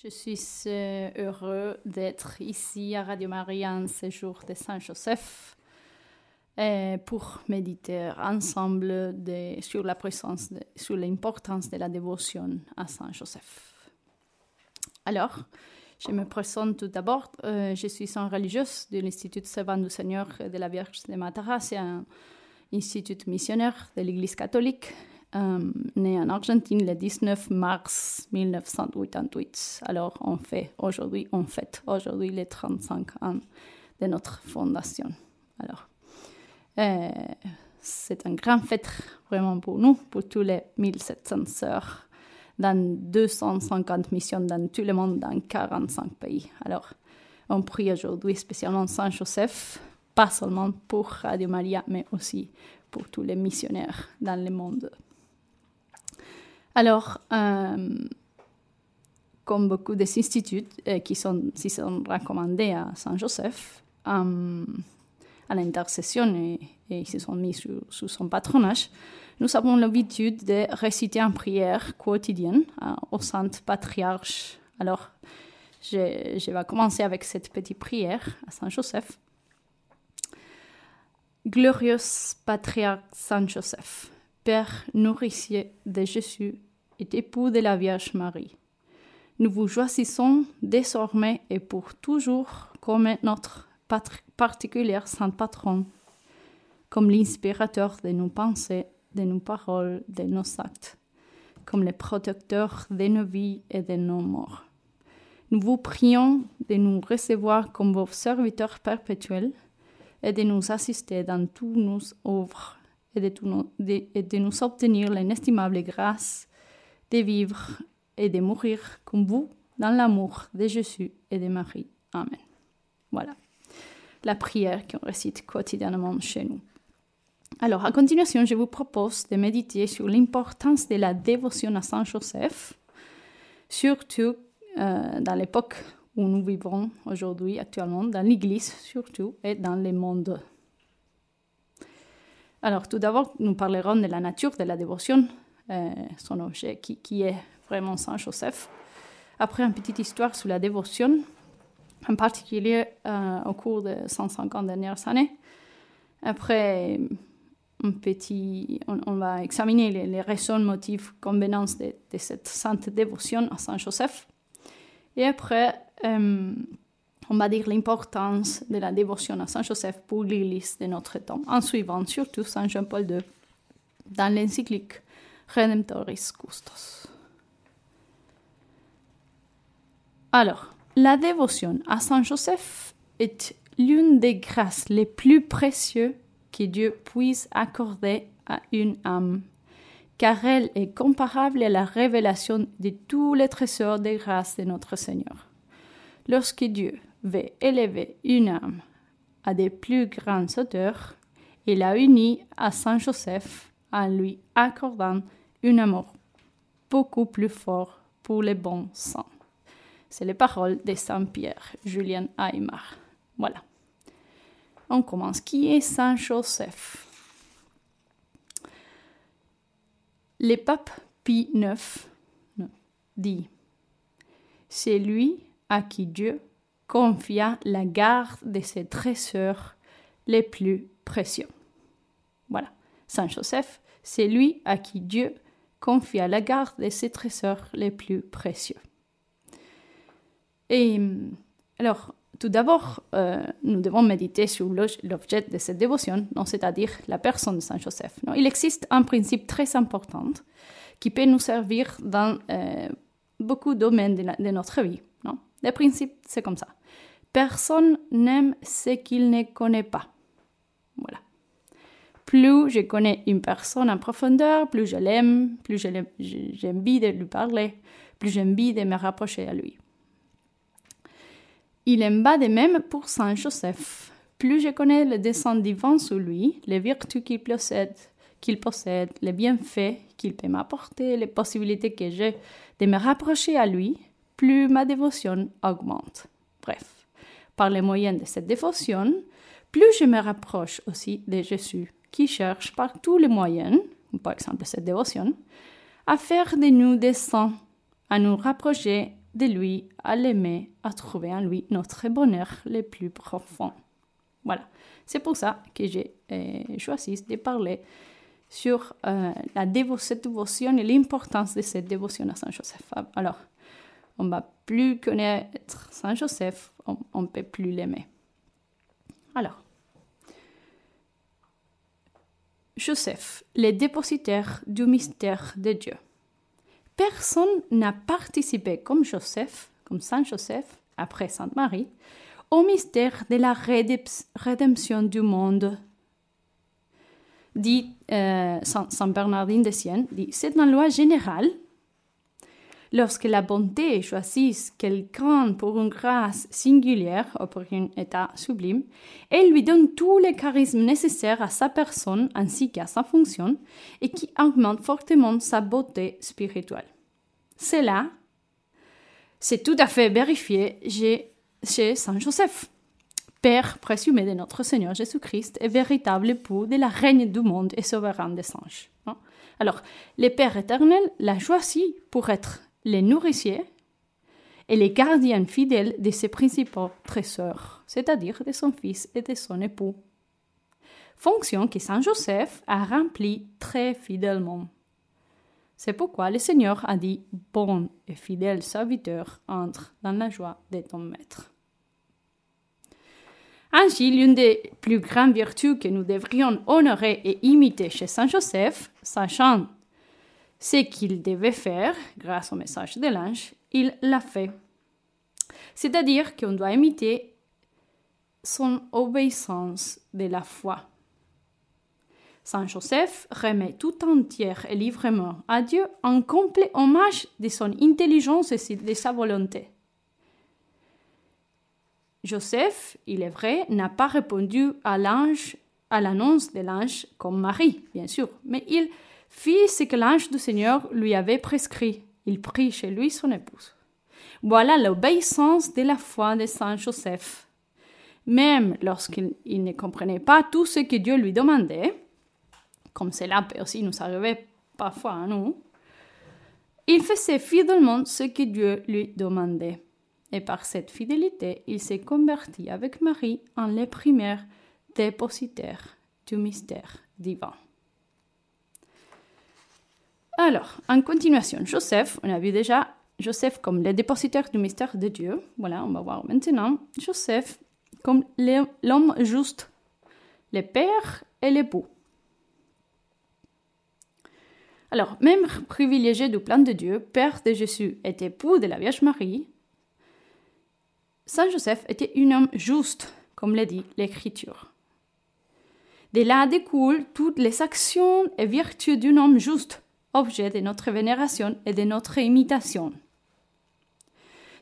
Je suis euh, heureux d'être ici à Radio Maria en séjour de Saint-Joseph euh, pour méditer ensemble sur la présence, sur l'importance de la dévotion à Saint-Joseph. Alors, je me présente tout d'abord. Euh, je suis une religieuse de l'Institut Servant du Seigneur de la Vierge de Matara. C'est un institut missionnaire de l'Église catholique euh, né en Argentine le 19 mars 1988. Alors, on fait aujourd'hui, on fête aujourd'hui les 35 ans de notre fondation. Alors, euh, c'est un grand fête vraiment pour nous, pour tous les 1700 sœurs dans 250 missions dans tout le monde, dans 45 pays. Alors, on prie aujourd'hui spécialement Saint Joseph, pas seulement pour Radio Maria, mais aussi pour tous les missionnaires dans le monde. Alors, euh, comme beaucoup des instituts euh, qui sont, sont recommandés à Saint-Joseph, euh, à l'intercession et, ils se sont mis sous, son patronage, nous avons l'habitude de réciter en prière quotidienne au Saint Patriarche. Alors, je, je vais commencer avec cette petite prière à Saint-Joseph. Glorieux Patriarche Saint-Joseph, Père nourricier de Jésus et époux de la Vierge Marie. Nous vous choisissons désormais et pour toujours comme notre particulier saint patron, comme l'inspirateur de nos pensées, de nos paroles, de nos actes, comme le protecteur de nos vies et de nos morts. Nous vous prions de nous recevoir comme vos serviteurs perpétuels et de nous assister dans toutes nos œuvres et de, et de nous obtenir l'inestimable grâce de vivre et de mourir comme vous dans l'amour de Jésus et de Marie. Amen. Voilà la prière qu'on récite quotidiennement chez nous. Alors, à continuation, je vous propose de méditer sur l'importance de la dévotion à Saint Joseph, surtout euh, dans l'époque où nous vivons aujourd'hui, actuellement, dans l'Église surtout, et dans le monde. Alors, tout d'abord, nous parlerons de la nature de la dévotion son objet, qui, qui, est vraiment Saint Joseph. Après, une petite histoire sur la dévotion, en particulier euh, au cours des 150 dernières années. Après, un petit, on, va examiner les, raisons, motifs, convenances de, de, cette sainte dévotion à Saint Joseph. Et après, euh, on va dire l'importance de la dévotion à Saint Joseph pour l'Église de notre temps, en suivant surtout Saint Jean-Paul II dans l'encyclique Redemptoris Custos. Alors, la dévotion à Saint Joseph est l'une des grâces les plus précieuses que Dieu puisse accorder à une âme, car elle est comparable à la révélation de tous les trésors des grâces de notre Seigneur. Lorsque Dieu veut élever une âme à des plus grandes hauteurs, il a uni à Saint Joseph en lui accordant un amour beaucoup plus fort pour les bons saints. C'est les paroles de Saint Pierre, Julien Aymar. Voilà. On commence. Qui est Saint Joseph Le pape Pie IX dit C'est lui à qui Dieu confia la garde de ses trésors les plus précieux. Voilà. Saint Joseph, c'est lui à qui Dieu confia la garde de ses trésors les plus précieux. Et alors, tout d'abord, euh, nous devons méditer sur l'objet de cette dévotion, c'est-à-dire la personne de Saint Joseph. Il existe un principe très important qui peut nous servir dans euh, beaucoup de domaines de, notre vie. Non? Le principe, c'est comme ça. Personne n'aime ce qu'il ne connaît pas. Plus je connais une personne en profondeur, plus je l'aime, plus j'ai envie de lui parler, plus j'ai envie de me rapprocher à lui. Il en va de même pour Saint Joseph. Plus je connais le dessein divin sur lui, les vertus qu'il possède, qu'il possède, les bienfaits qu'il peut m'apporter, les possibilités que j'ai de me rapprocher à lui, plus ma dévotion augmente. Bref, par les moyens de cette dévotion, plus je me rapproche aussi de Jésus qui cherche par tous les moyens, par exemple cette dévotion, à faire de nous des saints, à nous rapprocher de lui, à l'aimer, à trouver en lui notre bonheur le plus profond. Voilà, c'est pour ça que j'ai euh, choisi de parler sur euh, la cette dévotion et l'importance de cette dévotion à Saint Joseph. Alors, on ne va plus connaître Saint Joseph, on ne peut plus l'aimer. Alors, Joseph, le dépositaire du mystère de Dieu. Personne n'a participé comme Joseph, comme Saint Joseph, après Sainte Marie, au mystère de la rédemption du monde. Dit euh, Saint Bernardine de Sienne, dit, c'est une loi générale Lorsque la bonté choisit quelqu'un pour une grâce singulière ou pour un état sublime, elle lui donne tous les charismes nécessaires à sa personne ainsi qu'à sa fonction et qui augmente fortement sa beauté spirituelle. Cela, c'est tout à fait vérifié chez Saint Joseph, Père présumé de notre Seigneur Jésus-Christ et véritable époux de la règne du monde et souverain des anges. Alors, le Père éternel l'a choisi pour être les nourriciers et les gardiens fidèles de ses principaux trésors, c'est-à-dire de son fils et de son époux. Fonction que Saint Joseph a remplie très fidèlement. C'est pourquoi le Seigneur a dit Bon et fidèle serviteur, entre dans la joie de ton maître. Ainsi, l'une des plus grandes vertus que nous devrions honorer et imiter chez Saint Joseph, sachant ce qu'il devait faire, grâce au message de l'ange, il l'a fait. C'est-à-dire qu'on doit imiter son obéissance de la foi. Saint Joseph remet tout entier et librement à Dieu un complet hommage de son intelligence et de sa volonté. Joseph, il est vrai, n'a pas répondu à l'ange, à l'annonce de l'ange comme Marie, bien sûr, mais il fit ce que l'ange du Seigneur lui avait prescrit. Il prit chez lui son épouse. Voilà l'obéissance de la foi de Saint Joseph. Même lorsqu'il ne comprenait pas tout ce que Dieu lui demandait, comme cela peut aussi nous arriver parfois à nous, il faisait fidèlement ce que Dieu lui demandait. Et par cette fidélité, il s'est converti avec Marie en les premiers dépositaires du mystère divin. Alors, en continuation, Joseph, on a vu déjà Joseph comme le dépositaire du mystère de Dieu. Voilà, on va voir maintenant Joseph comme l'homme juste, le père et l'époux. Alors, même privilégié du plan de Dieu, père de Jésus et époux de la Vierge Marie, Saint Joseph était un homme juste, comme le dit l'Écriture. De là découlent toutes les actions et vertus d'un homme juste, objet de notre vénération et de notre imitation.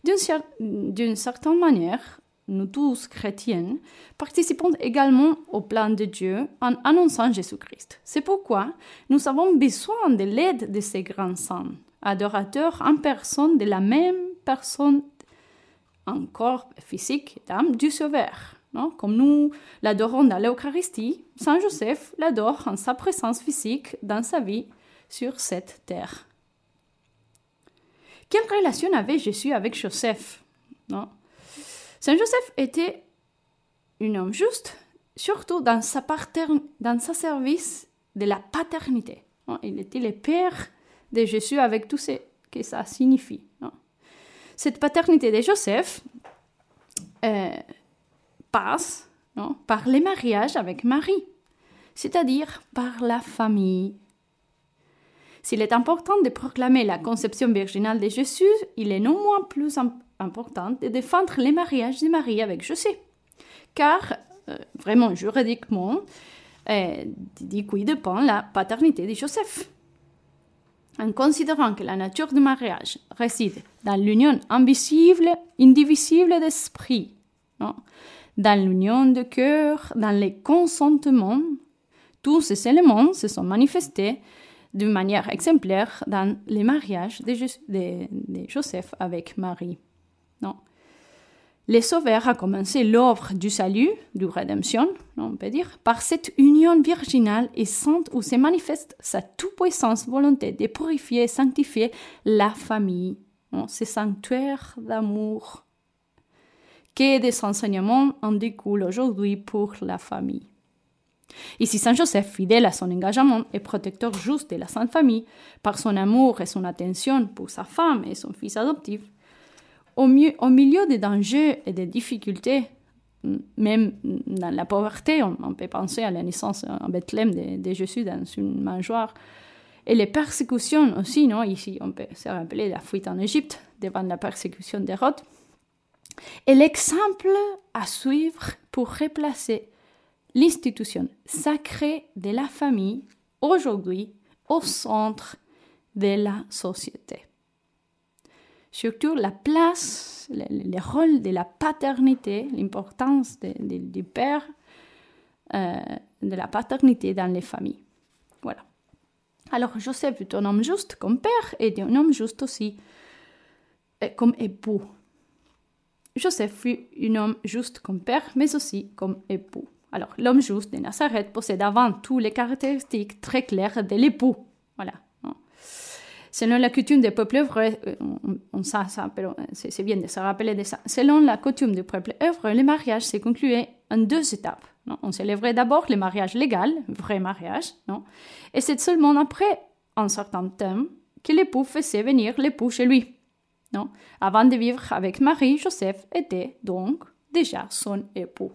D'une certaine manière, nous tous chrétiens participons également au plan de Dieu en annonçant Jésus-Christ. C'est pourquoi nous avons besoin de l'aide de ces grands saints, adorateurs en personne de la même personne en corps physique d'âme du Sauveur. Non? Comme nous l'adorons dans l'Eucharistie, Saint Joseph l'adore en sa présence physique dans sa vie sur cette terre. Quelle relation avait Jésus avec Joseph? Non Saint Joseph était un homme juste, surtout dans sa, dans sa service de la paternité. Il était le père de Jésus avec tout ce que ça signifie. Cette paternité de Joseph euh, passe par les mariages avec Marie, c'est-à-dire par la famille s'il est important de proclamer la conception virginale de Jésus, il est non moins plus important de défendre les mariages de Marie avec José. Car, euh, vraiment juridiquement, euh, dit qui dépend la paternité de Joseph. En considérant que la nature du mariage réside dans l'union invisible, indivisible d'esprit, dans l'union de cœur, dans les consentements, tous ces éléments se sont manifestés d'une manière exemplaire dans les mariages de, Joseph avec Marie. Non? Le Sauveur a commencé l'œuvre du salut, du rédemption, on peut dire, par cette union virginale et sainte où se manifeste sa toute-puissance volonté de purifier et sanctifier la famille ce sanctuaire d'amour que des enseignements en découlent aujourd'hui pour la famille. Ici, Saint Joseph, fidèle à son engagement et protecteur juste de la Sainte Famille, par son amour et son attention pour sa femme et son fils adoptif, au, milieu des dangers et des difficultés, même dans la pauvreté, on, peut penser à la naissance en Bethléem de, de Jésus dans une mangeoire, et les persécutions aussi, non? Ici, on peut se rappeler la fuite en Égypte devant la persécution d'Hérode. Et l'exemple à suivre pour replacer l'institution sacrée de la famille aujourd'hui au centre de la société. Surtout la place, le, rôle de la paternité, l'importance du père, euh, de la paternité dans les familles. Voilà. Alors Joseph est un homme juste comme père et un homme juste aussi euh, comme époux. Joseph fut un homme juste comme père, mais aussi comme époux. Alors, l'homme juste de Nazareth possède avant tout les caractéristiques très claires de l'époux. Voilà. Selon la coutume des peuples hébreux, euh, on, ça, c'est bien de se rappeler de ça. Selon la coutume du peuple hébreu, le mariage s'est conclu en deux étapes. On célébrait d'abord le mariage légal, vrai mariage, non et c'est seulement après un certain temps que l'époux faisait venir l'époux chez lui. Non Avant de vivre avec Marie, Joseph était donc déjà son époux.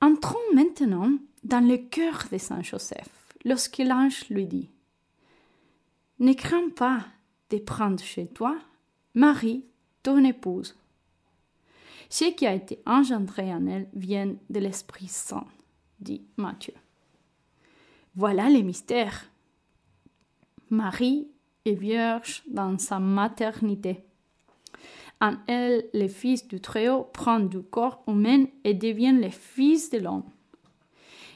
Entrons maintenant dans le cœur de Saint Joseph, lorsque l'ange lui dit Ne crains pas de prendre chez toi Marie, ton épouse. Ce qui a été engendré en elle vient de l'Esprit Saint, dit Matthieu. Voilà les mystères. Marie est vierge dans sa maternité. En elle, le Fils du Très-Haut prend du corps humain et devient le Fils de l'homme.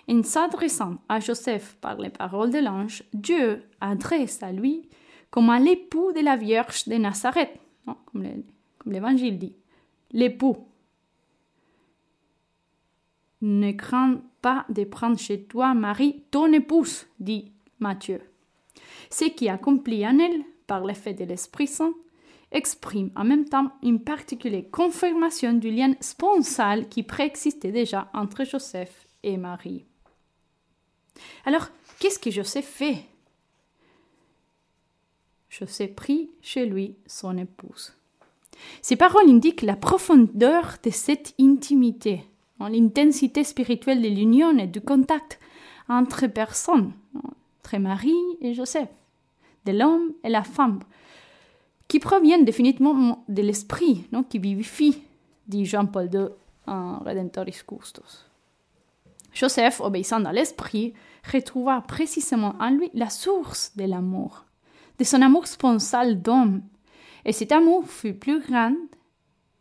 En s'adressant à Joseph par les paroles de l'ange, Dieu adresse à lui comme à l'époux de la Vierge de Nazareth, comme l'Évangile dit, l'époux. Ne crains pas de prendre chez toi Marie, ton épouse, dit Matthieu. Ce qui accomplit en elle, par l'effet de l'Esprit Saint, exprime en même temps une particulière confirmation du lien sponsal qui préexistait déjà entre Joseph et Marie. Alors, qu'est-ce que Joseph fait? Joseph prit chez lui son épouse. Ces paroles indiquent la profondeur de cette intimité, l'intensité spirituelle de l'union et du contact entre personnes, entre Marie et Joseph, de l'homme et la femme, qui proviennent définitivement de l'esprit non, qui vivifie, dit Jean-Paul II en Redemptoris Custos. Joseph, obéissant à l'esprit, retrouva précisément en lui la source de l'amour, de son amour sponsal d'homme, et cet amour fut plus grand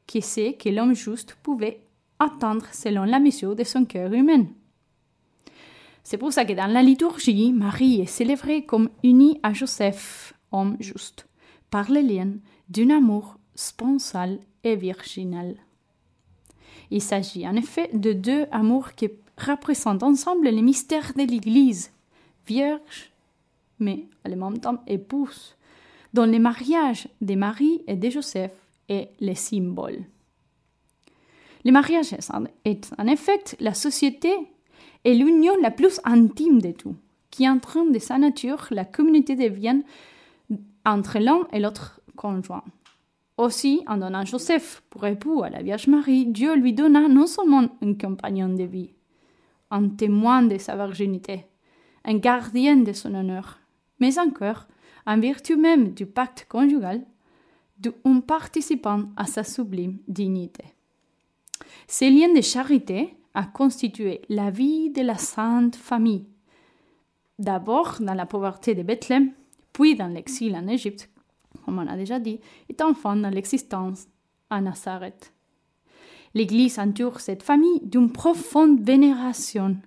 que ce que l'homme juste pouvait attendre selon la mesure de son cœur humain. C'est pour ça que dans la liturgie, Marie est célébrée comme unie à Joseph, homme juste par les liens d'un amour sponsal et virginal. Il s'agit en effet de deux amours qui représentent ensemble les mystères de l'Église, vierge, mais en même temps épouse, dont le mariage de Marie et de Joseph est le symbole. Le mariage est en effet la société et l'union la plus intime de tout, qui entraîne de sa nature la communauté de vie entre l'un et l'autre conjoint. Aussi, en donnant Joseph pour époux à la Vierge Marie, Dieu lui donna non seulement un compagnon de vie, un témoin de sa virginité, un gardien de son honneur, mais encore, en vertu même du pacte conjugal, un participant à sa sublime dignité. Ce lien de charité a constitué la vie de la Sainte Famille, d'abord dans la pauvreté de Bethléem, puis dans l'exil en Égypte, comme on a déjà dit, est enfant dans l'existence à Nazareth. L'Église entoure cette famille d'une profonde vénération,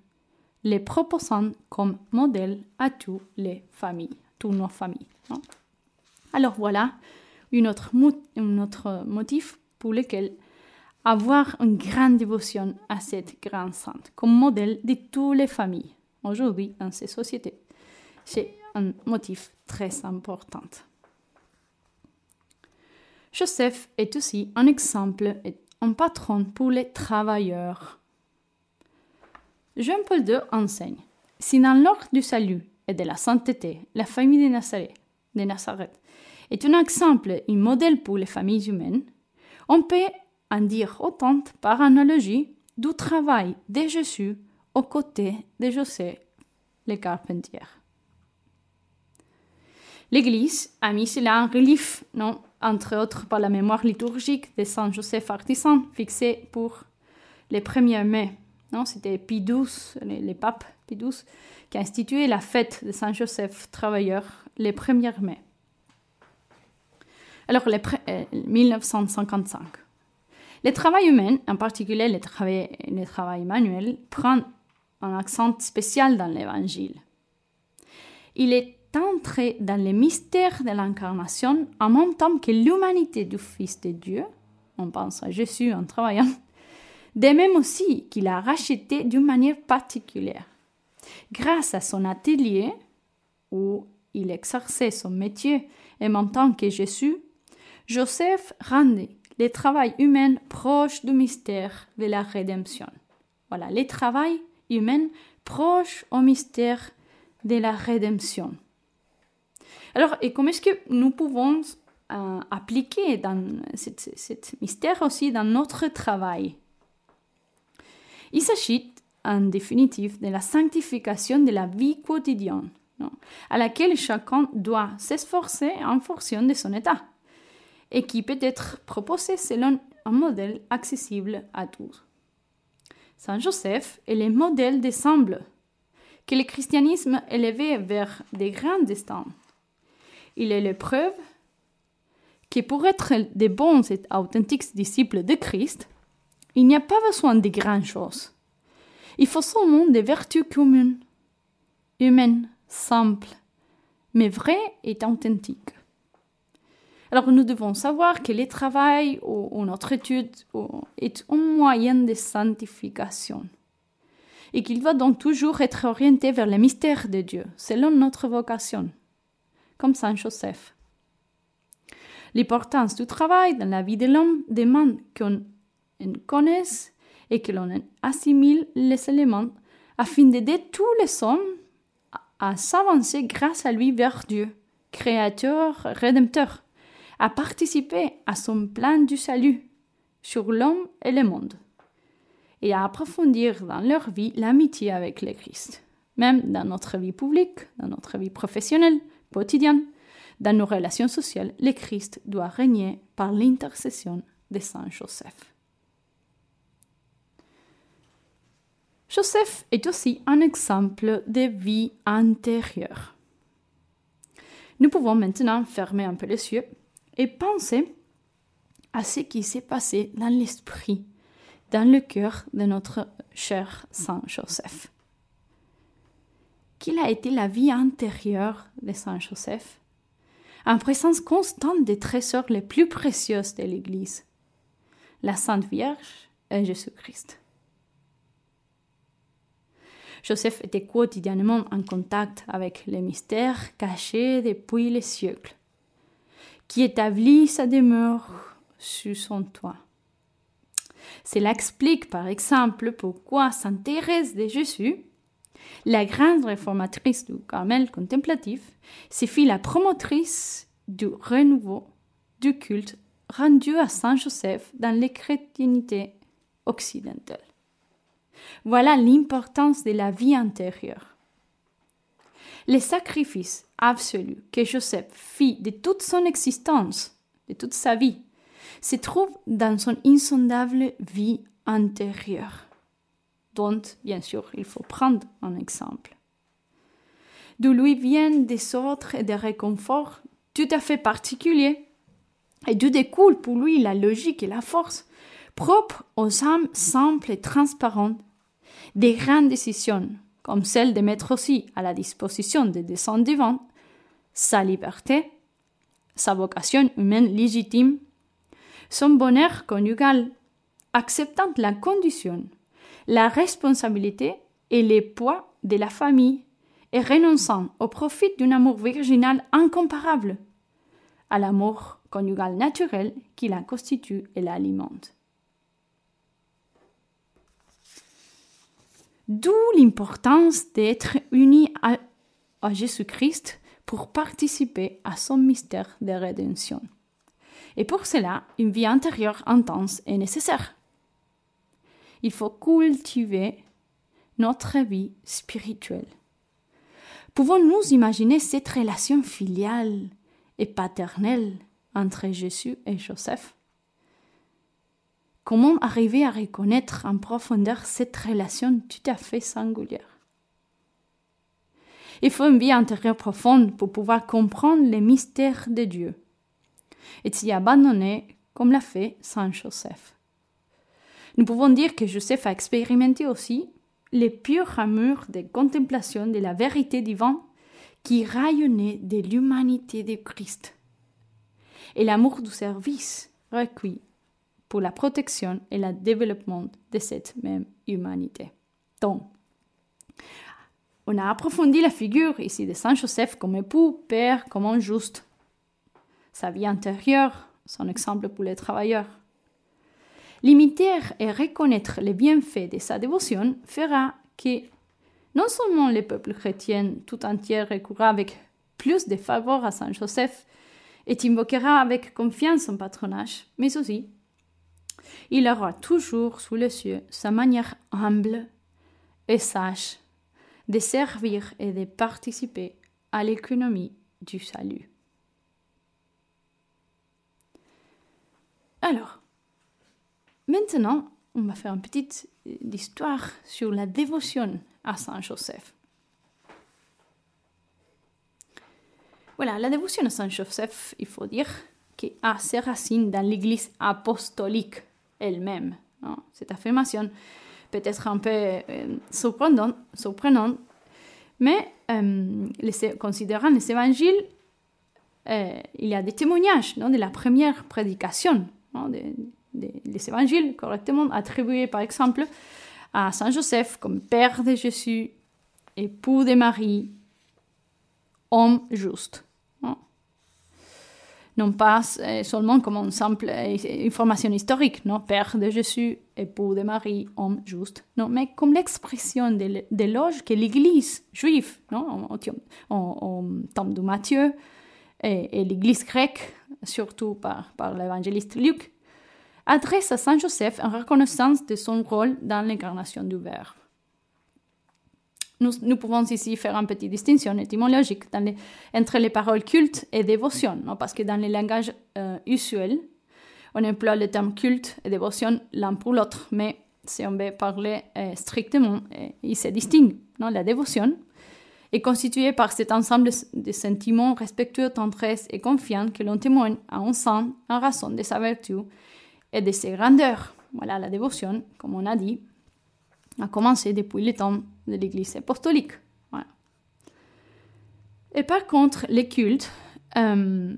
les proposant comme modèle à toutes les familles, toutes nos familles. Alors voilà un autre, un autre motif pour lequel avoir une grande dévotion à cette grande sainte comme modèle de toutes les familles aujourd'hui dans ces sociétés. C'est un motif très important. Joseph est aussi un exemple et un patron pour les travailleurs. Jean-Paul II enseigne Si dans l'ordre du salut et de la sainteté, la famille de Nazareth, de est un exemple, un modèle pour les familles humaines, on peut en dire autant par analogie du travail de Jésus aux côtés de José le carpentier. L'Église a mis cela en relief, non, entre autres par la mémoire liturgique de Saint Joseph artisan fixée pour les 1er mai. C'était Pie XII, les, papes Pie XII, qui a institué la fête de Saint Joseph travailleur les 1er mai. Alors, les 1955. Euh, le travail humain, en particulier le travail, le travail manuel, prend un accent spécial dans l'Évangile. Il est entré dans les mystères de l'incarnation en même temps que l'humanité du Fils de Dieu, on pense à Jésus en travaillant, de même aussi qu'il a racheté d'une manière particulière. Grâce à son atelier, où il exerçait son métier en même temps que Jésus, Joseph rendait le travail humain proche du mystère de la rédemption. Voilà, le travail humain proche au mystère de la rédemption. Alors, et comment est-ce que nous pouvons euh, appliquer dans mystère aussi dans notre travail? Il s'agit en définitive de la sanctification de la vie quotidienne, à laquelle chacun doit s'esforcer en fonction de son état, et qui peut être proposée selon un modèle accessible à tous. Saint Joseph est le modèle d'ensemble que le christianisme élevé vers des grands destins il est la preuve que pour être de bons et authentiques disciples de Christ, il n'y a pas besoin de grandes choses. Il faut seulement des vertus communes, humaines, simples, mais vraies et authentiques. Alors nous devons savoir que le travail ou, notre étude est un moyen de sanctification et qu'il doit donc toujours être orienté vers le mystère de Dieu, selon notre vocation comme Saint Joseph. L'importance du travail dans la vie de l'homme demande qu'on connaisse et que l'on assimile les éléments afin d'aider tous les hommes à s'avancer grâce à lui vers Dieu, Créateur, Rédempteur, à participer à son plan du salut sur l'homme et le monde, et à approfondir dans leur vie l'amitié avec le Christ, même dans notre vie publique, dans notre vie professionnelle, quotidien, dans nos relations sociales, le Christ doit régner par l'intercession de Saint Joseph. Joseph est aussi un exemple de vie intérieure. Nous pouvons maintenant fermer un peu les yeux et penser à ce qui s'est passé dans l'esprit, dans le cœur de notre cher Saint Joseph qu'il a été la vie intérieure de Saint Joseph, en présence constante des trésors les plus précieux de l'Église, la Sainte Vierge et Jésus-Christ. Joseph était quotidiennement en contact avec les mystères cachés depuis les siècles, qui établit sa demeure sur son toit. Cela explique par exemple pourquoi Sainte Thérèse de Jésus la grande réformatrice du Carmel contemplatif se fit la promotrice du renouveau du culte rendu à Saint Joseph dans les chrétientés occidentales. Voilà l'importance de la vie intérieure. Le sacrifice absolu que Joseph fit de toute son existence, de toute sa vie, se trouve dans son insondable vie intérieure dont, bien sûr, il faut prendre un exemple. D'où lui viennent des ordres et des réconforts tout à fait particuliers, et d'où découle pour lui la logique et la force propres aux âmes simples et transparentes, des grandes décisions, comme celle de mettre aussi à la disposition des descendants sa liberté, sa vocation humaine légitime, son bonheur conjugal, acceptant la condition la responsabilité et les poids de la famille et renonçant au profit d'un amour virginal incomparable, à l'amour conjugal naturel qui la constitue et l'alimente. D'où l'importance d'être unis à, Jésus-Christ pour participer à son mystère de rédemption. Et pour cela, une vie intérieure intense est nécessaire. Il faut cultiver notre vie spirituelle. Pouvons-nous imaginer cette relation filiale et paternelle entre Jésus et Joseph? Comment arriver à reconnaître en profondeur cette relation tout à fait singulière? Il faut une vie intérieure profonde pour pouvoir comprendre les mystères de Dieu et s'y abandonner comme l'a fait Saint Joseph. Nous pouvons dire que Joseph a expérimenté aussi les purs amours de contemplation de la vérité divine qui rayonnait de l'humanité de Christ et l'amour du service requis pour la protection et le développement de cette même humanité. Donc, on a approfondi la figure ici de Saint Joseph comme époux, père, comme un juste, sa vie intérieure, son exemple pour les travailleurs. Limiter et reconnaître les bienfaits de sa dévotion fera que non seulement le peuple chrétien tout entier recourra avec plus de faveur à Saint Joseph et invoquera avec confiance son patronage, mais aussi il aura toujours sous les yeux sa manière humble et sage de servir et de participer à l'économie du salut. Alors, maintenant, on va faire une petite euh, histoire sur la dévotion à Saint Joseph. Voilà, la dévotion à Saint Joseph, il faut dire, qui a ses racines dans l'Église apostolique elle-même. Cette affirmation peut être un peu euh, surprenante, mais euh, considérant les évangiles, euh, il y a des témoignages de la première prédication des évangiles correctement attribués, par exemple, à Saint Joseph comme père de Jésus, époux de Marie, homme juste non pas euh, seulement comme une simple euh, information historique, non, Père de Jésus, époux de Marie, homme juste, non, mais comme l'expression de l'éloge que l'Église juive, non, au, temps de Matthieu, et, l'Église grecque, surtout par l'évangéliste Luc, adresse à Saint Joseph en reconnaissance de son rôle dans l'incarnation du Verbe. Nous, pouvons ici faire une petite distinction étymologique entre les paroles culte et dévotion, parce que dans le langage euh, usuel, on emploie le terme culte et dévotion l'un pour l'autre, mais si on veut parler euh, strictement, euh, il se distingue. Non? La dévotion est constituée par cet ensemble de sentiments respectueux, tendresse et confiance que l'on témoigne à un saint en raison de sa vertu et de ses grandeurs. Voilà la dévotion, comme on a dit, a commencé depuis le temps de l'Église apostolique. Et par contre, les cultes euh,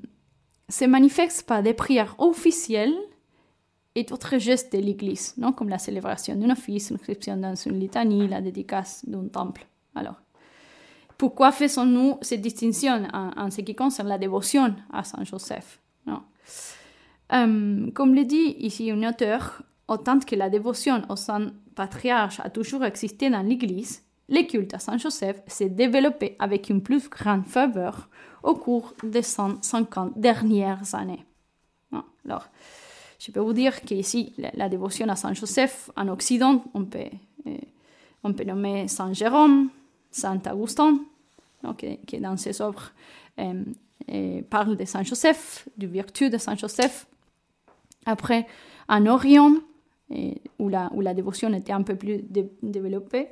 se manifestent par des prières officielles et d'autres gestes de l'Église, non? Comme la célébration d'un office, l'inscription dans une litanie, la dédicace d'un temple. Alors, pourquoi faisons-nous cette distinction en, ce qui concerne la dévotion à Saint Joseph? Comme le dit ici un auteur, autant que la dévotion au Saint Patriarche a toujours existé dans l'Église, le culte à Saint Joseph s'est développé avec une plus grande faveur au cours des 150 dernières années. Alors, je peux vous dire qu'ici, la, dévotion à Saint Joseph en Occident, on peut, euh, on peut nommer Saint Jérôme, Saint Augustin, qui, dans ses œuvres euh, parle de Saint Joseph, du vertu de Saint Joseph. Après, en Orient, où, la, où la dévotion était un peu plus développée,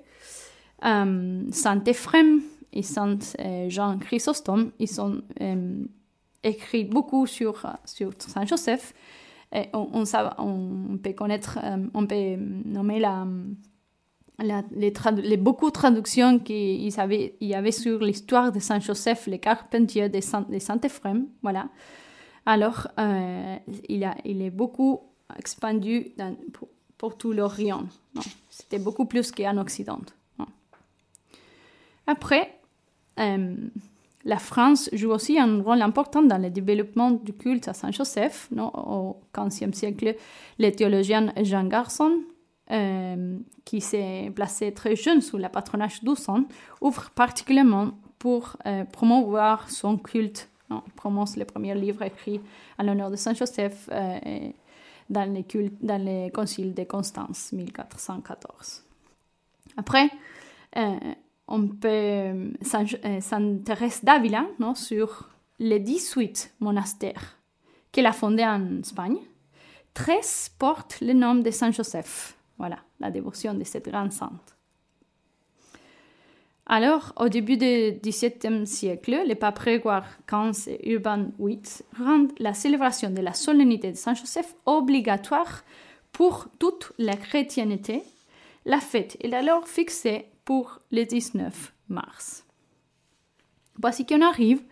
euh, Saint Ephrem et Saint euh, Jean Chrysostome, ils ont euh, écrit beaucoup sur, sur Saint Joseph. Et on, on, peut connaître, on peut nommer la, les, les, beaucoup de traductions qu'il y avait sur l'histoire de Saint Joseph, le carpentier de Saint, de Saint Ephrem. Voilà. Alors, il, a, il est beaucoup expandu pour, tout l'Orient. C'était beaucoup plus qu'en Occident. Après, euh, La France joue aussi un rôle important dans le développement du culte à Saint-Joseph. Au XVe siècle, le théologien Jean Garçon, euh, qui s'est placé très jeune sous le patronage d'Ousson, ouvre particulièrement pour euh, promouvoir son culte. Il prononce les premiers livres écrits à l'honneur de Saint-Joseph euh, dans, les dans le concile de Constance, 1414. Après, on peut s'intéresser d'Avila sur les 18 monastères qu'elle a fondés en Espagne. 13 portent le nom de Saint Joseph. Voilà, la dévotion de cette grande sainte. Alors, au début du XVIIe siècle, le pape Grégoire XV et Urbain VIII rendent la célébration de la solennité de Saint Joseph obligatoire pour toute la chrétienté. La fête est alors fixée pour le 19 mars. Voici qu'on arrive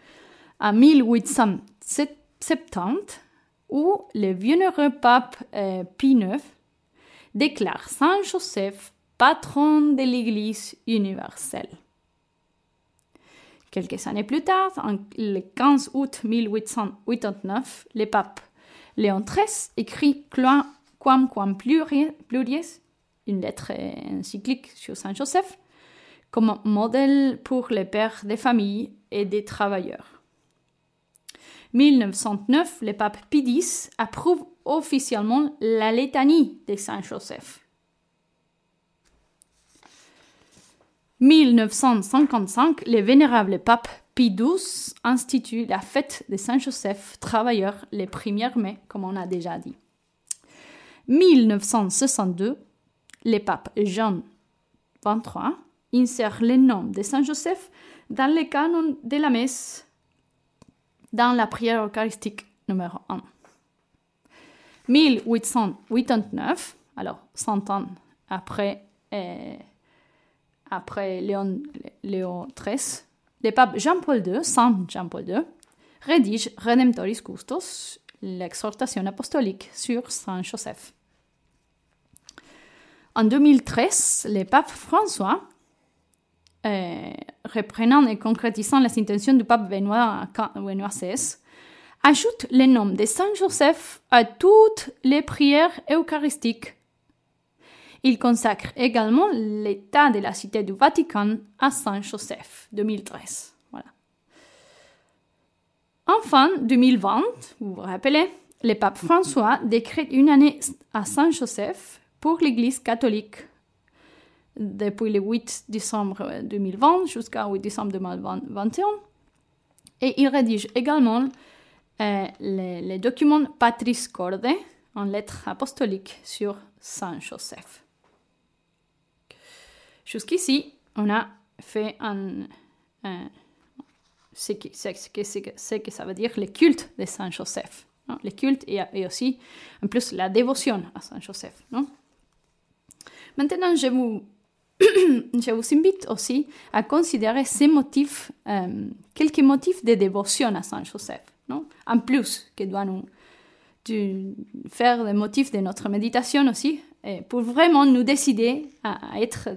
à 1870 où le bienheureux pape euh, Pie IX déclare Saint Joseph patron de l'Église universelle. Quelques années plus tard, le 15 août 1889, le pape Léon XIII écrit Quam Quam Pluries, une lettre encyclique sur Saint Joseph, comme modèle pour les pères des familles et des travailleurs. 1909, le pape Pie X approuve officiellement la litanie de Saint Joseph. 1955, le vénérable pape Pie XII institue la fête de Saint Joseph travailleur le 1er mai, comme on a déjà dit. 1962, le pape Jean XXIII insère le nom de Saint Joseph dans le canon de la messe dans la prière eucharistique numéro 1. 1889, alors 100 ans après, euh, après Léon, Léon XIII, le pape Jean-Paul II, Saint Jean-Paul II, rédige Redemptoris Custos, l'exhortation apostolique sur Saint Joseph. En 2013, le pape François euh, reprenant et concrétisant les intentions du pape Benoît, XVI, ajoute le nom de Saint Joseph à toutes les prières eucharistiques. Il consacre également l'état de la cité du Vatican à Saint Joseph, 2013. Voilà. Enfin, 2020, vous vous rappelez, le pape François décrète une année à Saint Joseph pour l'Église catholique depuis le 8 décembre 2020 jusqu'au 8 décembre 2021. Et il rédige également euh, les, documents Patris Corde en lettres apostoliques sur Saint Joseph. Jusqu'ici, on a fait un, que, ce, que, ça veut dire le culte de Saint Joseph. Le culte et, aussi, en plus, la dévotion à Saint Joseph. Non? Maintenant, je vous je vous invite aussi à considérer ces motifs, euh, quelques motifs de dévotion à Saint Joseph, non? en plus que doit nous faire des motifs de notre méditation aussi, pour vraiment nous décider à, être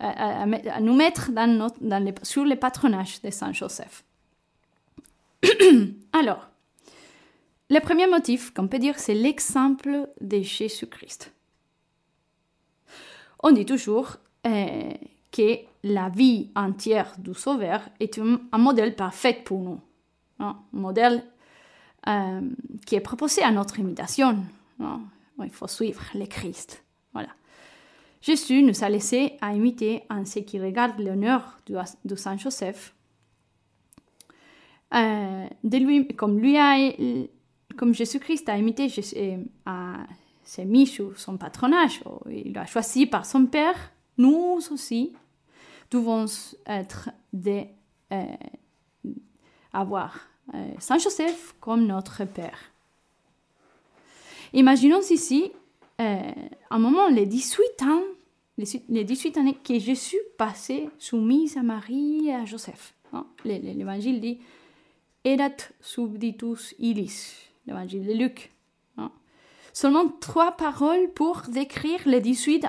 à, nous mettre dans sur le patronage de Saint Joseph. Alors, le premier motif qu'on peut dire, c'est l'exemple de Jésus-Christ. On dit toujours euh, que la vie entière du Sauveur est un, modèle parfait pour nous. Hein, un modèle euh, qui est proposé à notre imitation. Hein. Il faut suivre le Christ. Jésus nous a laissé à imiter en ce qui regarde l'honneur de, Saint Joseph. Euh, de lui, comme lui a, comme Jésus-Christ a imité, s'est mis sous son patronage, il l'a choisi par son Père nous aussi devons être des, euh, avoir euh, Saint Joseph comme notre Père. Imaginons ici euh, un moment, les 18 ans, les, 18 années que Jésus passait soumis à Marie et à Joseph. Hein. L'évangile dit Erat subditus ilis, l'évangile de Luc. Seulement trois paroles pour décrire les 18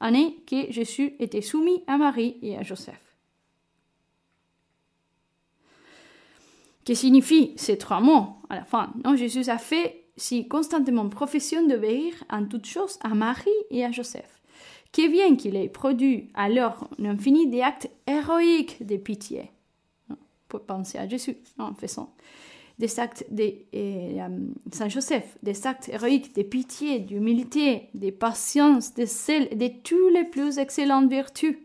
années que Jésus était soumis à Marie et à Joseph. Que signifient ces trois mots à la fin? Non Jésus a fait si constamment profession d'obéir en toutes choses à Marie et à Joseph. Que bien qu'il ait produit alors un infini d'actes héroïques de pitié. Pour penser à Jésus, en faisant des actes de euh, Saint Joseph, des actes héroïques de pitié, d'humilité, de patience, de sel, de toutes les plus excellentes vertus.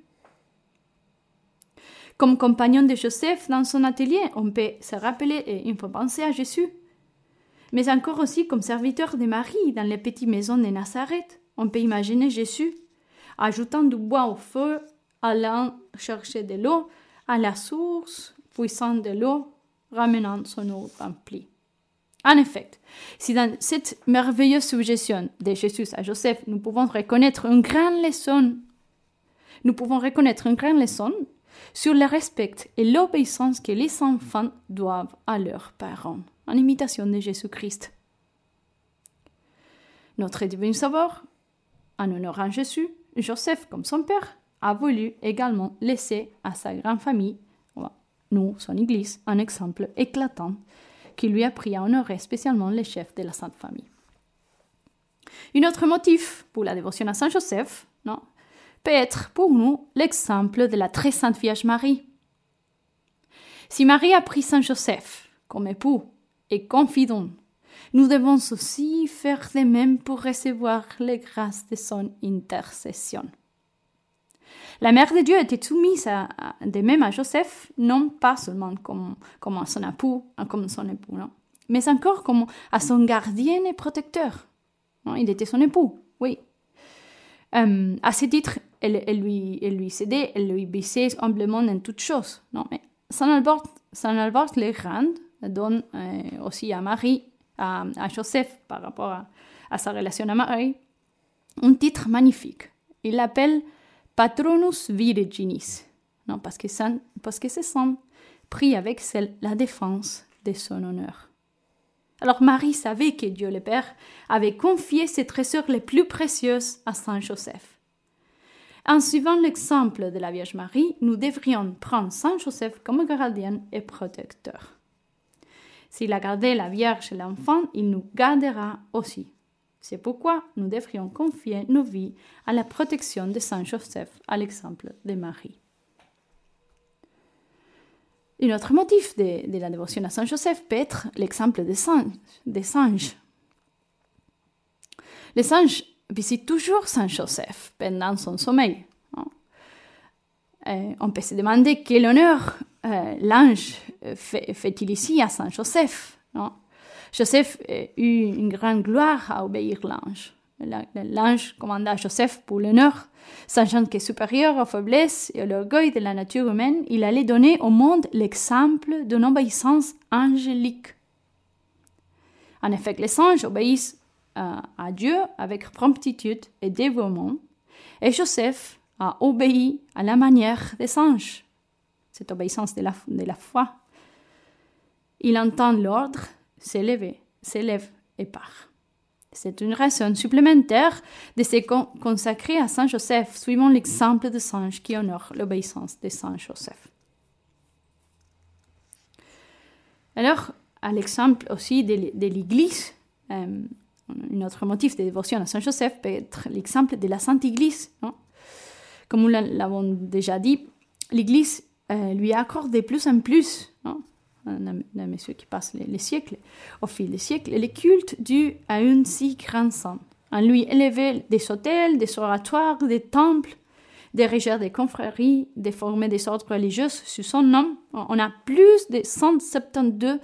Comme compagnon de Joseph dans son atelier, on peut se rappeler et il faut penser à Jésus. Mais encore aussi comme serviteur de Marie dans les petites maisons de Nazareth, on peut imaginer Jésus ajoutant du bois au feu, allant chercher de l'eau à la source, puissant de l'eau, ramenant son eau remplie. En effet, si dans cette merveilleuse suggestion de Jésus à Joseph, nous pouvons reconnaître une grande leçon, nous pouvons reconnaître une grande leçon sur le respect et l'obéissance que les enfants doivent à leurs parents, en imitation de Jésus-Christ. Notre divin sauveur, en honorant Jésus, Joseph, comme son père, a voulu également laisser à sa grande famille, nous, son Église, un exemple éclatant qui lui a pris à honorer spécialement les chefs de la Sainte Famille. Un autre motif pour la dévotion à Saint Joseph, non, peut être pour nous l'exemple de la très sainte Vierge Marie. Si Marie a pris Saint Joseph comme époux et confident, nous devons aussi faire de même pour recevoir les grâces de son intercession. La mère de Dieu était soumise à, de même à Joseph, non pas seulement comme, comme son époux, comme son époux, non, mais encore comme à son gardien et protecteur. Il était son époux, oui. Euh, à ce titre, elle, lui, elle cédait, elle lui baissait humblement en toutes choses. Non, mais Saint Albert, Saint Albert le Grand donne euh, aussi à Marie, à, Joseph, par rapport à, sa relation à Marie, un titre magnifique. Il l'appelle Patronus Virginis, non, parce que, parce que avec celle la défense de son honneur. Alors Marie savait que Dieu le Père avait confié ses trésors les plus précieux à Saint Joseph. En suivant l'exemple de la Vierge Marie, nous devrions prendre Saint Joseph comme gardien et protecteur. S'il a gardé la Vierge et l'enfant, il nous gardera aussi. C'est pourquoi nous devrions confier nos vies à la protection de Saint Joseph, à l'exemple de Marie. Un autre motif de, la dévotion à Saint Joseph peut être l'exemple des singes. Les singes visite toujours Saint Joseph pendant son sommeil. On peut se demander quel honneur euh, l'ange fait-il ici à Saint Joseph. Joseph a eu une grande gloire à obéir l'ange. L'ange commanda Joseph pour l'honneur, sachant que supérieur aux faiblesses et à l'orgueil de la nature humaine, il allait donner au monde l'exemple d'une obéissance angélique. En effet, les anges obéissent euh, à Dieu avec promptitude et dévouement, et Joseph a obéi à la manière des anges, cette obéissance de la, de la foi. Il entend l'ordre, s'élève, s'élève et part. C'est une raison supplémentaire de se consacrer à Saint Joseph, suivant l'exemple de anges qui honore l'obéissance de Saint Joseph. Alors, à l'exemple aussi de, l'Église, euh, un autre motif de dévotion à Saint Joseph peut être l'exemple de la Sainte Église. Comme nous l'avons déjà dit, l'Église euh, lui accorde de plus en plus, non à mesure qui passe les, siècles, au fil des siècles, le culte dû à une si grande sainte. On lui élevait des hôtels, des oratoires, des temples, des régères des confréries, des formés des ordres religieux sous son nom. On a plus de 172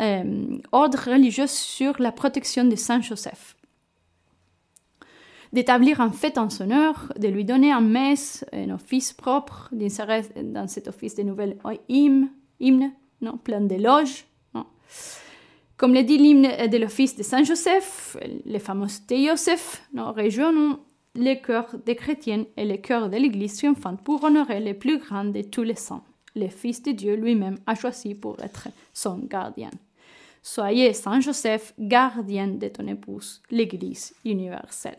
euh, ordre religieux sur la protection de Saint Joseph. D'établir un fête en son honneur, de lui donner un messe, un office propre, d'insérer dans cet office de nouvelles hymnes, hymnes non, plein d'éloges. Comme le dit l'hymne de l'office de Saint Joseph, le fameux Te Joseph, nous réjouissons les cœurs des chrétiens et les cœurs de l'Église triomphante pour honorer les plus grands de tous les saints. Le Fils de Dieu lui-même a choisi pour être son gardien. Soyez Saint Joseph, gardien de ton épouse, l'Église universelle.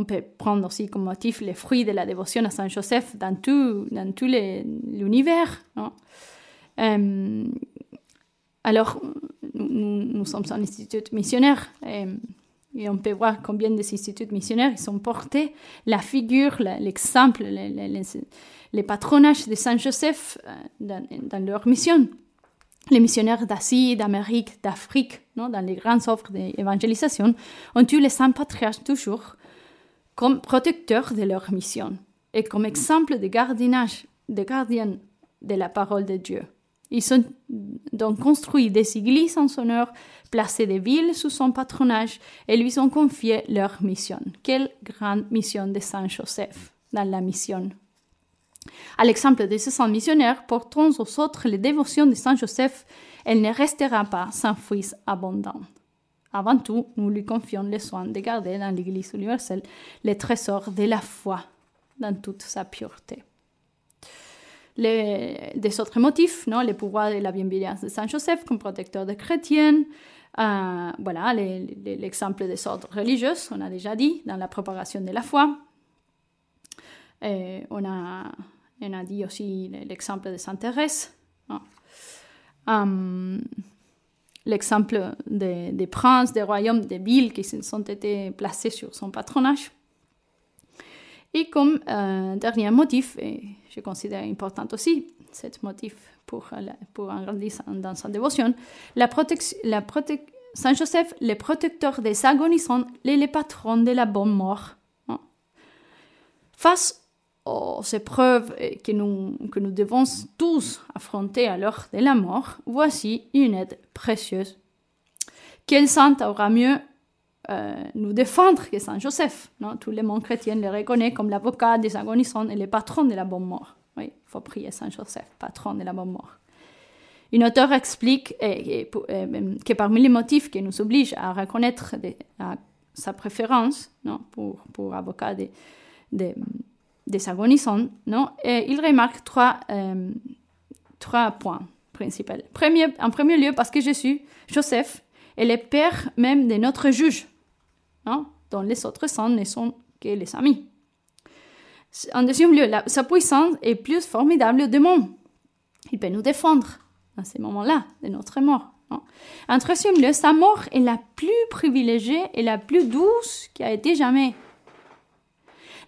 On peut prendre aussi comme motif les fruits de la dévotion à Saint Joseph dans tout, dans tout l'univers. Euh, alors, nous, sommes un institut missionnaire et, et, on peut voir combien des instituts missionnaires ils sont portés. La figure, l'exemple, les, patronages de Saint Joseph dans, dans leur mission. Les missionnaires d'Asie, d'Amérique, d'Afrique, dans les grandes offres d'évangélisation, ont eu les saints patriarches toujours comme protecteurs de leur mission et comme exemple de gardiennage, de gardiens de la parole de Dieu. Ils ont donc construit des églises en son honneur, placé des villes sous son patronage et lui ont confié leur mission. Quelle grande mission de Saint Joseph dans la mission à l'exemple de ces saints missionnaires, portons aux autres les dévotions de Saint Joseph, elle ne restera pas sans fruits abondants. Avant tout, nous lui confions le soin de garder dans l'Église universelle les trésors de la foi dans toute sa pureté. Des autres motifs, non, les pouvoirs et la bienveillance de Saint Joseph comme protecteur des chrétiens, euh, voilà l'exemple des ordres religieux, on a déjà dit, dans la propagation de la foi, on, a, dit aussi l'exemple de Sainte Thérèse. L'exemple des, princes, des royaumes, des villes qui se sont été placés sur son patronage. Et comme euh, dernier motif, et je considère important aussi cet motif pour, pour agrandir dans sa dévotion, la la Saint Joseph, le protecteur des agonisants et le patron de la bonne mort. Face aux épreuves que nous, que nous devons tous affronter à l'heure de la mort, voici une aide précieuse. Quel saint aura mieux euh, nous défendre que Saint Joseph non? Tous les mondes chrétiens le reconnaissent comme l'avocat des agonisants et le patron de la bonne mort. Oui, il faut prier Saint Joseph, patron de la bonne mort. Une auteur explique que parmi les motifs qui nous obligent à reconnaître sa préférence non, pour, pour avocat des, des des agonisants, non? Et il remarque trois, euh, trois points principaux. Premier, en premier lieu, parce que Jésus, Joseph, est le père même de notre juge, non? Dont les autres saints ne sont que les amis. En deuxième lieu, sa puissance est plus formidable du monde. Il peut nous défendre dans ces moments-là de notre mort. En troisième lieu, sa mort est la plus privilégiée et la plus douce qui a été jamais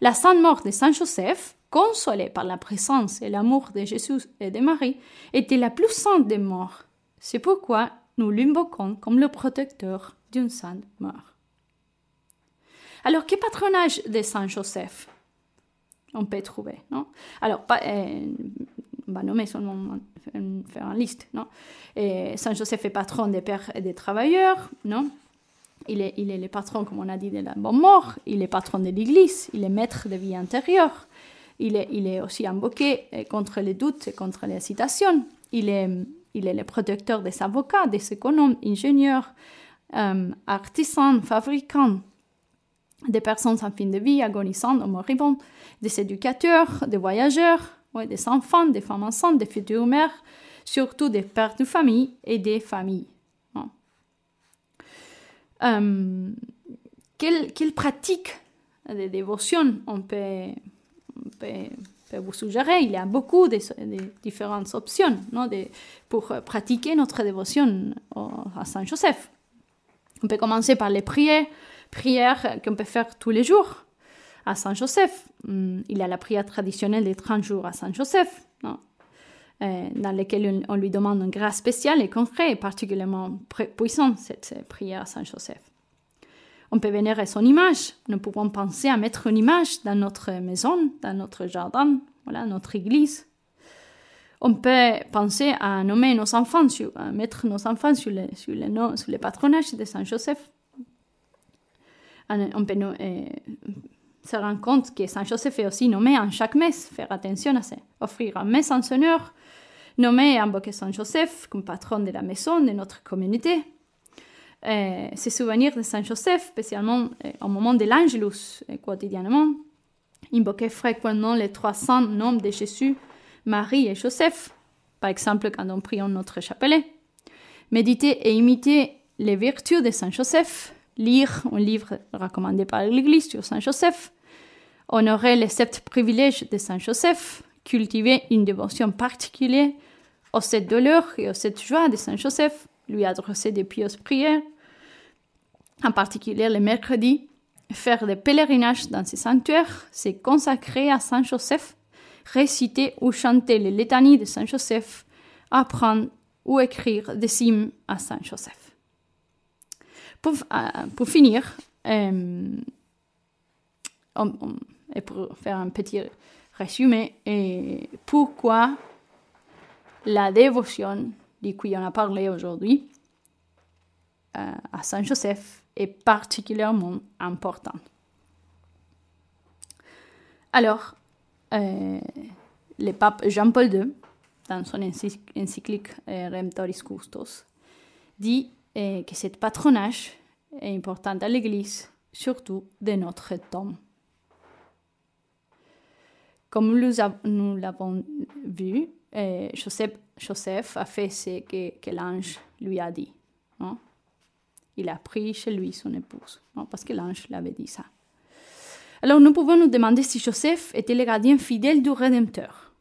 la Sainte Mort de Saint Joseph, consolée par la présence et l'amour de Jésus et de Marie, était la plus sainte des morts. C'est pourquoi nous l'invoquons comme le protecteur d'une sainte mort. Alors, quel patronage de Saint Joseph on peut trouver, non? Alors, pas, euh, on va nommer seulement, faire une liste, non? Et Saint Joseph est patron des pères et des travailleurs, non? Il est, le patron, comme on a dit, de la bonne mort, il est patron de l'Église, il est maître de vie intérieure, il est, aussi invoqué euh, contre les doutes et contre les citations, il est, le protecteur des avocats, des économes, ingénieurs, euh, artisans, fabricants, des personnes en fin de vie, agonisants ou moribonds, des éducateurs, des voyageurs, des enfants, des femmes enceintes, des futures mères, surtout des pères de famille et des familles. Quelle, pratique de dévotion on peut, vous suggérer? Il y a beaucoup de, différentes options non, de, pour pratiquer notre dévotion à Saint Joseph. On peut commencer par les prières, prières qu'on peut faire tous les jours à Saint Joseph. Hmm, il y a la prière traditionnelle des 30 jours à Saint Joseph, non? Euh, dans lesquels on lui demande une grâce spéciale et concrète, particulièrement puissante, cette prière à Saint Joseph. On peut vénérer son image. Nous pouvons penser à mettre une image dans notre maison, dans notre jardin, voilà, notre église. On peut penser à nommer nos enfants, à mettre nos enfants sur le, le patronage de Saint Joseph. On peut euh, se rendre compte que Saint Joseph est aussi nommé en chaque messe, faire attention à ça. Offrir un messe en son heure, nommer et invoquer Saint Joseph comme patron de la maison, de notre communauté. Euh, se souvenir de Saint Joseph, spécialement euh, au moment de l'Angelus euh, quotidiennement, invoquer fréquemment les trois saints noms de Jésus, Marie et Joseph, par exemple quand on prie en notre chapelet. Méditer et imiter les vertus de Saint Joseph, lire un livre recommandé par l'Église sur Saint Joseph, honorer les sept privilèges de Saint Joseph, cultiver une dévotion particulière Au cette douleur et au cette joie de Saint Joseph, lui adresser des pieuses prières, en particulier le mercredi, faire des pèlerinages dans ses sanctuaires, se consacrer à Saint Joseph, réciter ou chanter les litanies de Saint Joseph, apprendre ou écrire des hymnes à Saint Joseph. Pour, euh, pour finir, euh, et pour faire un petit résumé, pourquoi la dévotion de qui on a parlé aujourd'hui euh, à Saint Joseph est particulièrement importante. Alors, le pape Jean-Paul II, dans son encyclique Redemptoris Custos, dit euh, que cette patronage est important à l'Église, surtout de notre temps. Comme nous l'avons vu, euh, Joseph, Joseph, a fait ce que, l'ange lui a dit. Non? Il a pris chez lui son épouse, non? parce que l'ange l'avait dit ça. Alors nous pouvons nous demander si Joseph était le gardien fidèle du Rédempteur.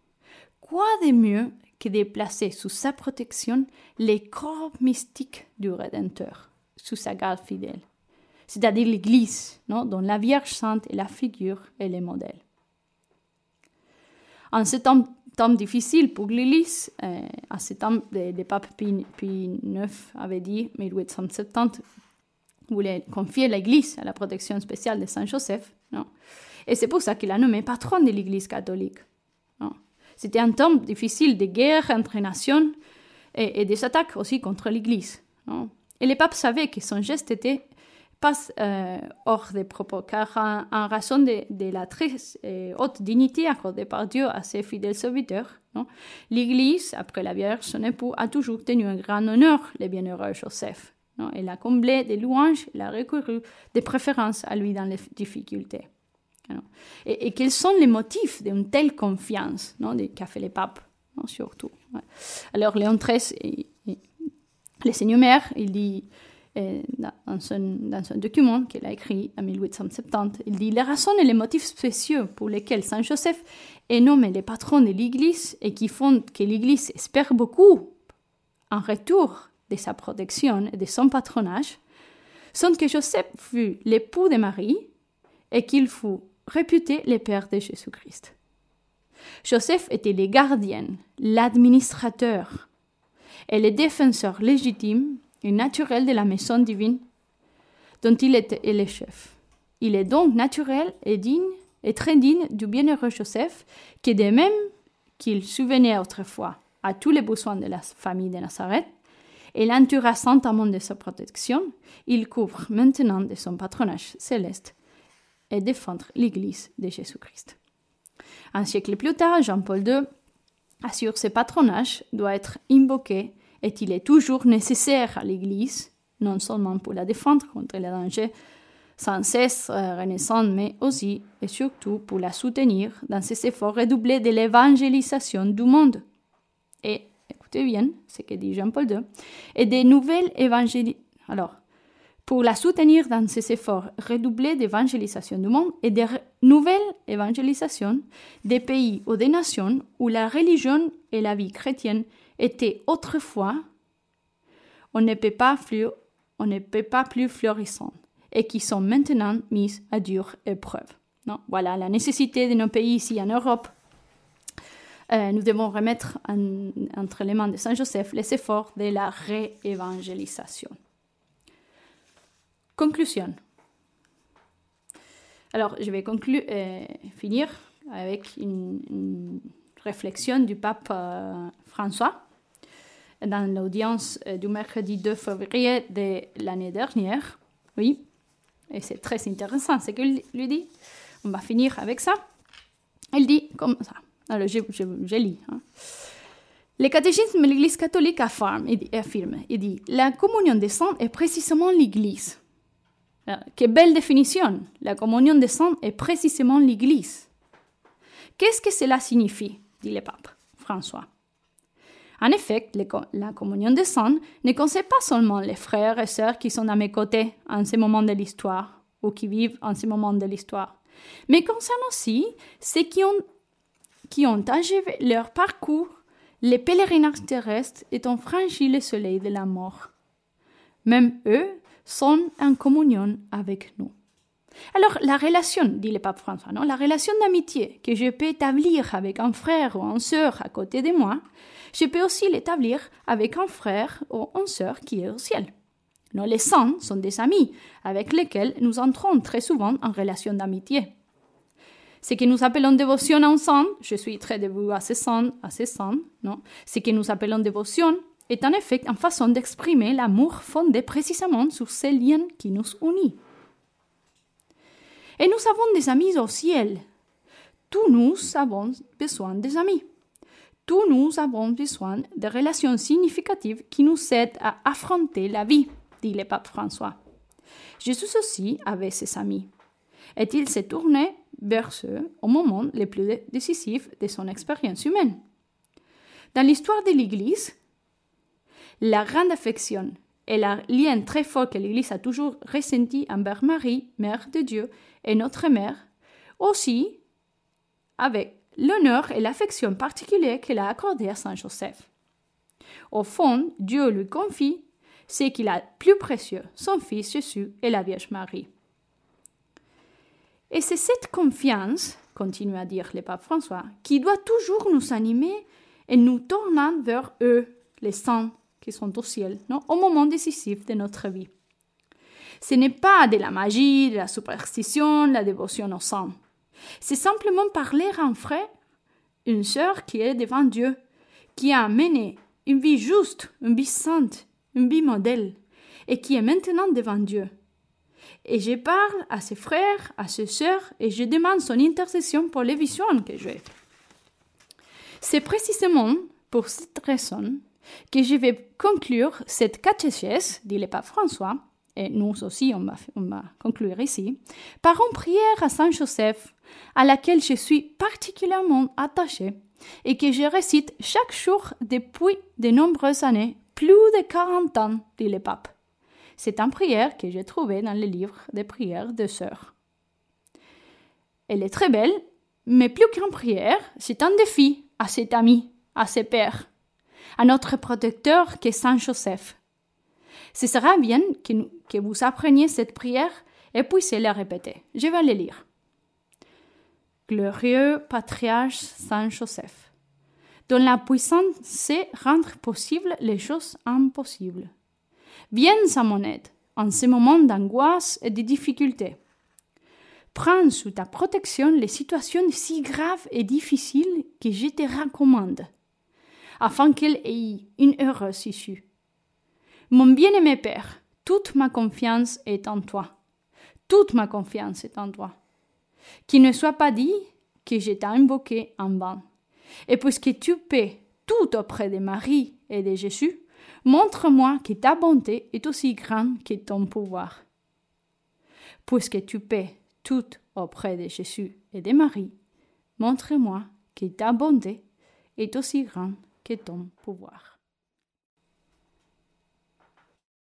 Quoi de mieux que de placer sous sa protection les corps mystiques du Rédempteur, sous sa garde fidèle, c'est-à-dire l'Église, dont la Vierge Sainte est la figure et le modèle. En ce temps, temps difficile pour l'Église, euh, à ce temps, le, le pape Pie, Pie IX avait dit, 1870, voulait confier l'Église à la protection spéciale de Saint Joseph. Et c'est pour ça qu'il a nommé patron de l'Église catholique. C'était un temps difficile de guerre entre nations et, et des attaques aussi contre l'Église. Et le pape savait que son geste était pas euh, hors des propos, car en, raison de, de, la très haute dignité accordée par Dieu à ses fidèles serviteurs, l'Église, après la Vierge, son époux, a toujours tenu un grand honneur le bienheureux Joseph. Non? Elle a comblé des louanges, elle a recouru des préférences à lui dans les difficultés. Et, quels sont les motifs d'une telle confiance qu'a fait le pape, non, surtout. Alors, Léon XIII, et, et, le Seigneur Mère, il dit dans, son, dans son document qu'il a écrit en 1870, il dit Les raisons et les motifs spéciaux pour lesquels Saint Joseph est nommé le patron de l'Église et qui font que l'Église espère beaucoup en retour de sa protection et de son patronage sont que Joseph fut l'époux de Marie et qu'il fut réputé le père de Jésus-Christ. Joseph était le gardien, l'administrateur et le défenseur légitime et naturel de la maison divine dont il était le chef. Il est donc naturel et digne et très digne du bienheureux Joseph, qui de même qu'il souvenait autrefois à tous les besoins de la famille de Nazareth, et l'entoura saintement de sa protection, il couvre maintenant de son patronage céleste et défendre l'Église de Jésus-Christ. Un siècle plus tard, Jean-Paul II assure ce patronage doit être invoqué et il est toujours nécessaire à l'Église, non seulement pour la défendre contre les dangers sans cesse euh, renaissants, mais aussi et surtout pour la soutenir dans ses efforts redoublés de l'évangélisation du monde. Et écoutez bien ce que dit Jean-Paul II, et des nouvelles évangélisations. Alors, pour la soutenir dans ses efforts redoublés d'évangélisation du monde et des nouvelles évangélisations des pays ou des nations où la religion et la vie chrétienne étaient autrefois, on ne peut pas plus, on florissantes et qui sont maintenant mises à dure épreuve. Voilà la nécessité de nos pays ici en Europe. Euh, nous devons remettre en, entre les mains de Saint Joseph les efforts de la réévangélisation. Conclusion. Alors, je vais conclure, euh, finir avec une, réflexion du pape euh, François dans l'audience euh, du mercredi 2 février de l'année dernière. Oui, et c'est très intéressant ce qu'il lui dit. On va finir avec ça. Il dit comme ça. Alors, je, je, lis. Hein. Le catéchisme de l'Église catholique affirme, affirme, il dit, la communion des saints est précisément l'Église. Euh, quelle belle définition. La communion des saints est précisément l'Église. Qu'est-ce que cela signifie dit le pape François. En effet, la communion des saints ne concerne pas seulement les frères et sœurs qui sont à mes côtés en ce moment de l'histoire ou qui vivent en ce moment de l'histoire, mais concerne aussi ceux qui ont, qui ont achevé leur parcours les pèlerinages terrestres ont franchi le soleil de la mort. Même eux sont en communion avec nous. Alors, la relation, dit le pape François, non, la relation d'amitié que je peux établir avec un frère ou une sœur à côté de moi, je peux aussi l'établir avec un frère ou une sœur qui est au ciel. Non, les saints sont des amis avec lesquels nous entrons très souvent en relation d'amitié. Ce que nous appelons dévotion à un saint, je suis très dévoué à ce saint, à ce saint, non, ce que nous appelons dévotion est en effet une façon d'exprimer l'amour fondé précisément sur ces liens qui nous unissent. Et nous avons des amis au ciel. Tous nous avons besoin des amis. Tous nous avons besoin de relations significatives qui nous aident à affronter la vie, dit le pape François. Jésus aussi avait ses amis. Et il s'est tourné vers eux au moment le plus décisif de son expérience humaine? Dans l'histoire de l'Église, la grande affection et le lien très fort que l'Église a toujours ressenti envers Marie, Mère de Dieu, et notre Mère, aussi avec l'honneur et l'affection particulière qu'elle a accordé à Saint Joseph. Au fond, Dieu lui confie ce qu'il a plus précieux, son Fils Jésus et la Vierge Marie. Et c'est cette confiance, continue à dire le pape François, qui doit toujours nous animer et nous tourner vers eux, les saints qui sont au ciel, non, au moment décisif de notre vie. Ce n'est pas de la magie, de la superstition, de la dévotion au saints. C'est simplement parler à un frère, une sœur qui est devant Dieu, qui a mené une vie juste, une vie sainte, une vie modèle, et qui est maintenant devant Dieu. Et je parle à ses frères, à ses sœurs, et je demande son intercession pour les visions que j'ai. C'est précisément pour cette raison que je vais conclure cette catéchèse, dit le pape François, et nous aussi on va, on va conclure ici, par une prière à Saint Joseph, à laquelle je suis particulièrement attachée et que je récite chaque jour depuis de nombreuses années, plus de 40 ans, dit le pape. C'est une prière que j'ai trouvée dans le livre des prières de sœurs. Elle est très belle, mais plus qu'une prière, c'est un défi à cet ami, à ses pères, à notre protecteur qui est Saint Joseph. Ce sera bien que, vous appreniez cette prière et puissiez la répéter. Je vais la lire. Glorieux patriarche Saint Joseph, dont la puissance sait rendre possible les choses impossibles. Viens à mon aide en ces moments d'angoisse et de difficulté. Prends sous ta protection les situations si graves et difficiles que je te recommande, afin qu'elles aient une heureuse issue. Mon bien-aimé Père, toute ma confiance est en toi. Toute ma confiance est en toi. Qu'il ne soit pas dit que je t'ai invoqué en vain. Et puisque tu paies tout auprès de Marie et de Jésus, montre-moi que ta bonté est aussi grande que ton pouvoir. Puisque tu paies tout auprès de Jésus et de Marie, montre-moi que ta bonté est aussi grande que ton pouvoir.